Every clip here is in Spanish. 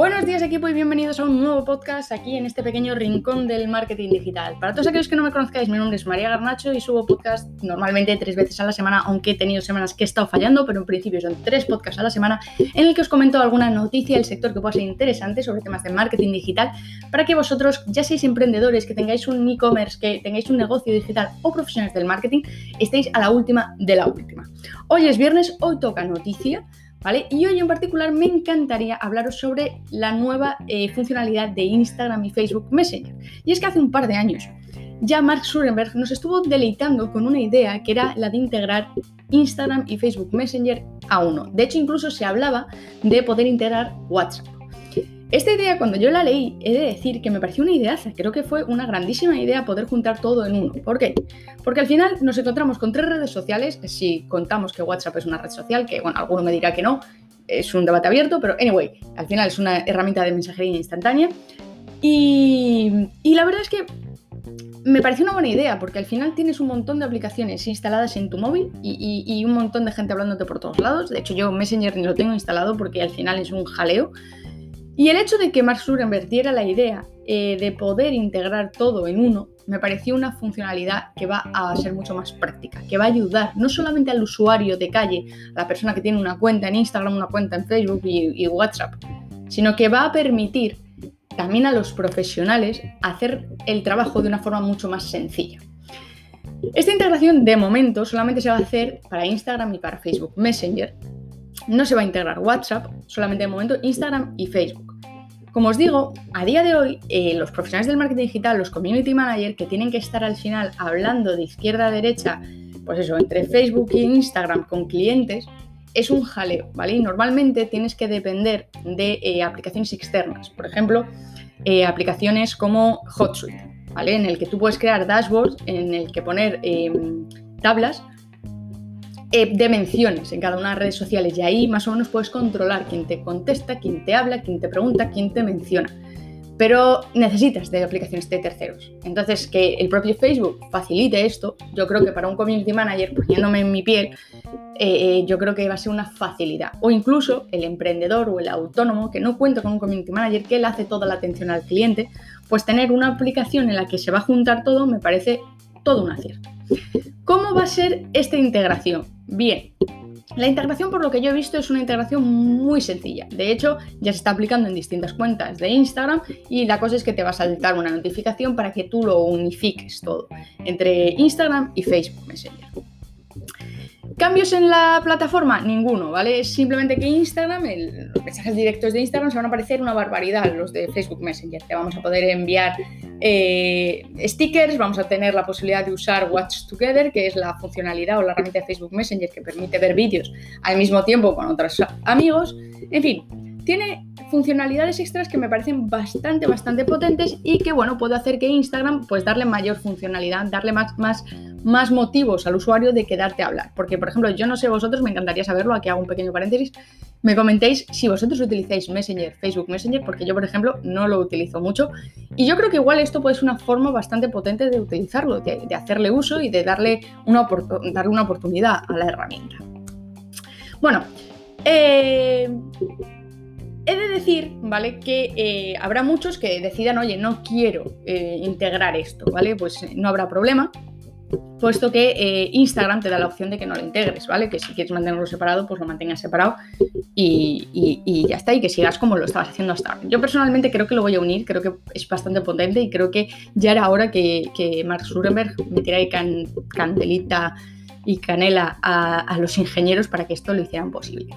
Buenos días equipo y bienvenidos a un nuevo podcast aquí en este pequeño rincón del marketing digital. Para todos aquellos que no me conozcáis, mi nombre es María Garnacho y subo podcast normalmente tres veces a la semana, aunque he tenido semanas que he estado fallando, pero en principio son tres podcasts a la semana en el que os comento alguna noticia del sector que pueda ser interesante sobre temas de marketing digital para que vosotros, ya seáis emprendedores, que tengáis un e-commerce, que tengáis un negocio digital o profesionales del marketing, estéis a la última de la última. Hoy es viernes, hoy toca noticia. Y hoy en particular me encantaría hablaros sobre la nueva eh, funcionalidad de Instagram y Facebook Messenger. Y es que hace un par de años ya Mark Zuckerberg nos estuvo deleitando con una idea que era la de integrar Instagram y Facebook Messenger a uno. De hecho, incluso se hablaba de poder integrar WhatsApp. Esta idea, cuando yo la leí, he de decir que me pareció una ideaza. Creo que fue una grandísima idea poder juntar todo en uno. ¿Por qué? Porque al final nos encontramos con tres redes sociales. Si contamos que WhatsApp es una red social, que bueno, alguno me dirá que no, es un debate abierto, pero anyway, al final es una herramienta de mensajería instantánea. Y, la verdad es que me pareció una buena idea, porque al final tienes un montón de aplicaciones instaladas en tu móvil y, y, un montón de gente hablándote por todos lados. De hecho, yo Messenger ni lo tengo instalado porque al final es un jaleo. Y el hecho de que Mark Zuckerberg la idea eh, de poder integrar todo en uno, me pareció una funcionalidad que va a ser mucho más práctica, que va a ayudar no solamente al usuario de calle, a la persona que tiene una cuenta en Instagram, una cuenta en Facebook y WhatsApp, sino que va a permitir también a los profesionales hacer el trabajo de una forma mucho más sencilla. Esta integración de momento solamente se va a hacer para Instagram y para Facebook Messenger. No se va a integrar WhatsApp, solamente de momento Instagram y Facebook. Como os digo, a día de hoy, eh, los profesionales del marketing digital, los community managers, que tienen que estar al final hablando de izquierda a derecha, pues eso, entre Facebook e Instagram con clientes, es un jaleo, ¿vale? Y normalmente tienes que depender de eh, aplicaciones externas. Por ejemplo, eh, aplicaciones como HotSuite, ¿vale? En el que tú puedes crear dashboards, en el que poner em, tablas eh, de menciones en cada una de las redes sociales y ahí más o menos puedes controlar quién te contesta, quién te habla, quién te pregunta, quién te menciona. Pero necesitas de aplicaciones de terceros. Entonces, que el propio Facebook facilite esto, yo creo que para un community manager, poniéndome en mi piel, eh, eh, yo creo que va a ser una facilidad. O incluso el emprendedor o el autónomo que no cuenta con un community manager, que él hace toda la atención al cliente, pues tener una aplicación en la que se va a juntar todo me parece todo un acierto. ¿Cómo va a ser esta integración? Bien, la integración, por lo que yo he visto, es una integración muy sencilla. De hecho, ya se está aplicando en distintas cuentas de Instagram y la cosa es que te va a saltar una notificación para que tú lo unifiques todo entre Instagram y Facebook Messenger. ¿Cambios en la plataforma? Ninguno, ¿vale? Es simplemente que Instagram, los mensajes directos de Instagram se van a aparecer una barbaridad, los de Facebook Messenger. Te vamos a poder enviar eh, stickers, vamos a tener la posibilidad de usar Watch Together, que es la funcionalidad o la herramienta de Facebook Messenger que permite ver vídeos al mismo tiempo con otros amigos. En fin, tiene funcionalidades extras que me parecen bastante, bastante potentes y que, bueno, puede hacer que Instagram, pues darle mayor funcionalidad, darle más, más, más motivos al usuario de quedarte a hablar. Porque, por ejemplo, yo no sé vosotros, me encantaría saberlo, aquí hago un pequeño paréntesis, me comentéis si vosotros utilizáis Messenger, Facebook Messenger, porque yo, por ejemplo, no lo utilizo mucho. Y yo creo que igual esto puede ser una forma bastante potente de utilizarlo, de, hacerle uso y de darle una, darle una oportunidad a la herramienta. Bueno, eh, He de decir, ¿vale? Que eh, habrá muchos que decidan, oye, no quiero eh, integrar esto, ¿vale? Pues no habrá problema, puesto que eh, Instagram te da la opción de que no lo integres, ¿vale? Que si quieres mantenerlo separado, pues lo mantengas separado y, ya está, y que sigas como lo estabas haciendo hasta ahora. Yo personalmente creo que lo voy a unir, creo que es bastante potente y creo que ya era hora que, que Mark Zuckerberg metiera ahí candelita y canela a los ingenieros para que esto lo hicieran posible.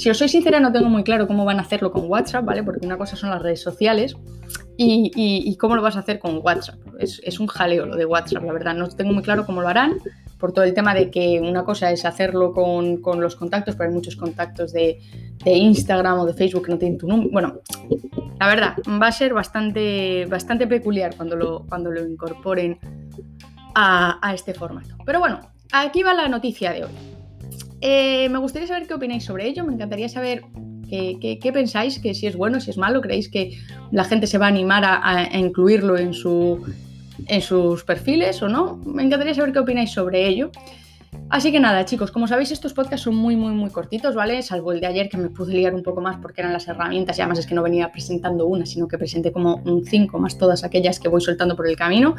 Si os soy sincera, no tengo muy claro cómo van a hacerlo con WhatsApp, ¿vale? Porque una cosa son las redes sociales y, cómo lo vas a hacer con WhatsApp. Es, un jaleo lo de WhatsApp, la verdad. No tengo muy claro cómo lo harán, por todo el tema de que una cosa es hacerlo con, los contactos, pero hay muchos contactos de, Instagram o de Facebook que no tienen tu número. Bueno, la verdad, va a ser bastante, bastante peculiar cuando lo, cuando lo incorporen a, a este formato. Pero bueno, aquí va la noticia de hoy. Eh, me gustaría saber qué opináis sobre ello, me encantaría saber qué, pensáis, que si es bueno, si es malo, creéis que la gente se va a animar a, incluirlo en, su, en sus perfiles o no. Me encantaría saber qué opináis sobre ello. Así que nada, chicos, como sabéis, estos podcasts son muy, muy, muy cortitos, ¿vale? Salvo el de ayer que me pude liar un poco más porque eran las herramientas y además es que no venía presentando una, sino que presenté como un 5 más todas aquellas que voy soltando por el camino.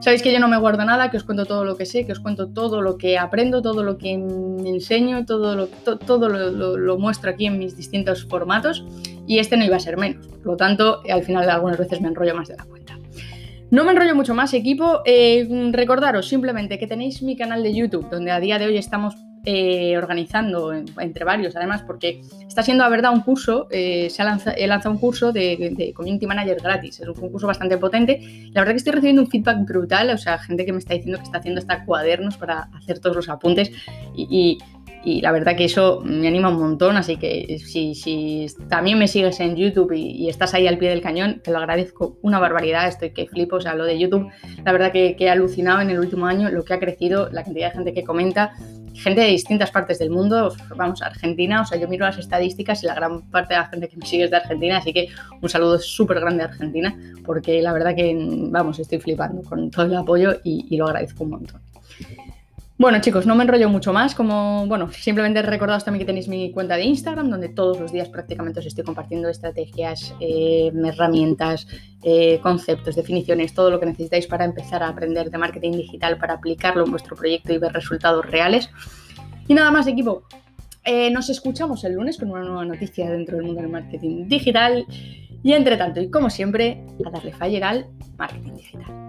Sabéis que yo no me guardo nada, que os cuento todo lo que sé, que os cuento todo lo que aprendo, todo lo que me enseño, todo lo, todo lo, muestro aquí en mis distintos formatos y este no iba a ser menos. Por lo tanto, al final algunas veces me enrollo más de la cuenta. No me enrollo mucho más, equipo. Eh, recordaros simplemente que tenéis mi canal de YouTube, donde a día de hoy estamos eh, organizando entre varios, además, porque está siendo a verdad un curso, eh, se ha lanzado, un curso de, Community Manager gratis, es un, curso bastante potente. La verdad que estoy recibiendo un feedback brutal, o sea, gente que me está diciendo que está haciendo hasta cuadernos para hacer todos los apuntes y la verdad que eso me anima un montón, así que si, si también me sigues en YouTube y, estás ahí al pie del cañón, te lo agradezco una barbaridad, estoy que flipo, o sea, lo de YouTube, la verdad que, he alucinado en el último año lo que ha crecido, la cantidad de gente que comenta, gente de distintas partes del mundo, vamos, Argentina, o sea, yo miro las estadísticas y la gran parte de la gente que me sigue es de Argentina, así que un saludo súper grande a Argentina, porque la verdad que, vamos, estoy flipando con todo el apoyo y lo agradezco un montón. Bueno, chicos, no me enrollo mucho más. Como, bueno, simplemente recordaos también que tenéis mi cuenta de Instagram, donde todos los días prácticamente os estoy compartiendo estrategias, eh, herramientas, eh, conceptos, definiciones, todo lo que necesitáis para empezar a aprender de marketing digital, para aplicarlo en vuestro proyecto y ver resultados reales. Y nada más, equipo. Eh, nos escuchamos el lunes con una nueva noticia dentro del mundo del marketing digital. Y entre tanto, y como siempre, a darle fire al marketing digital.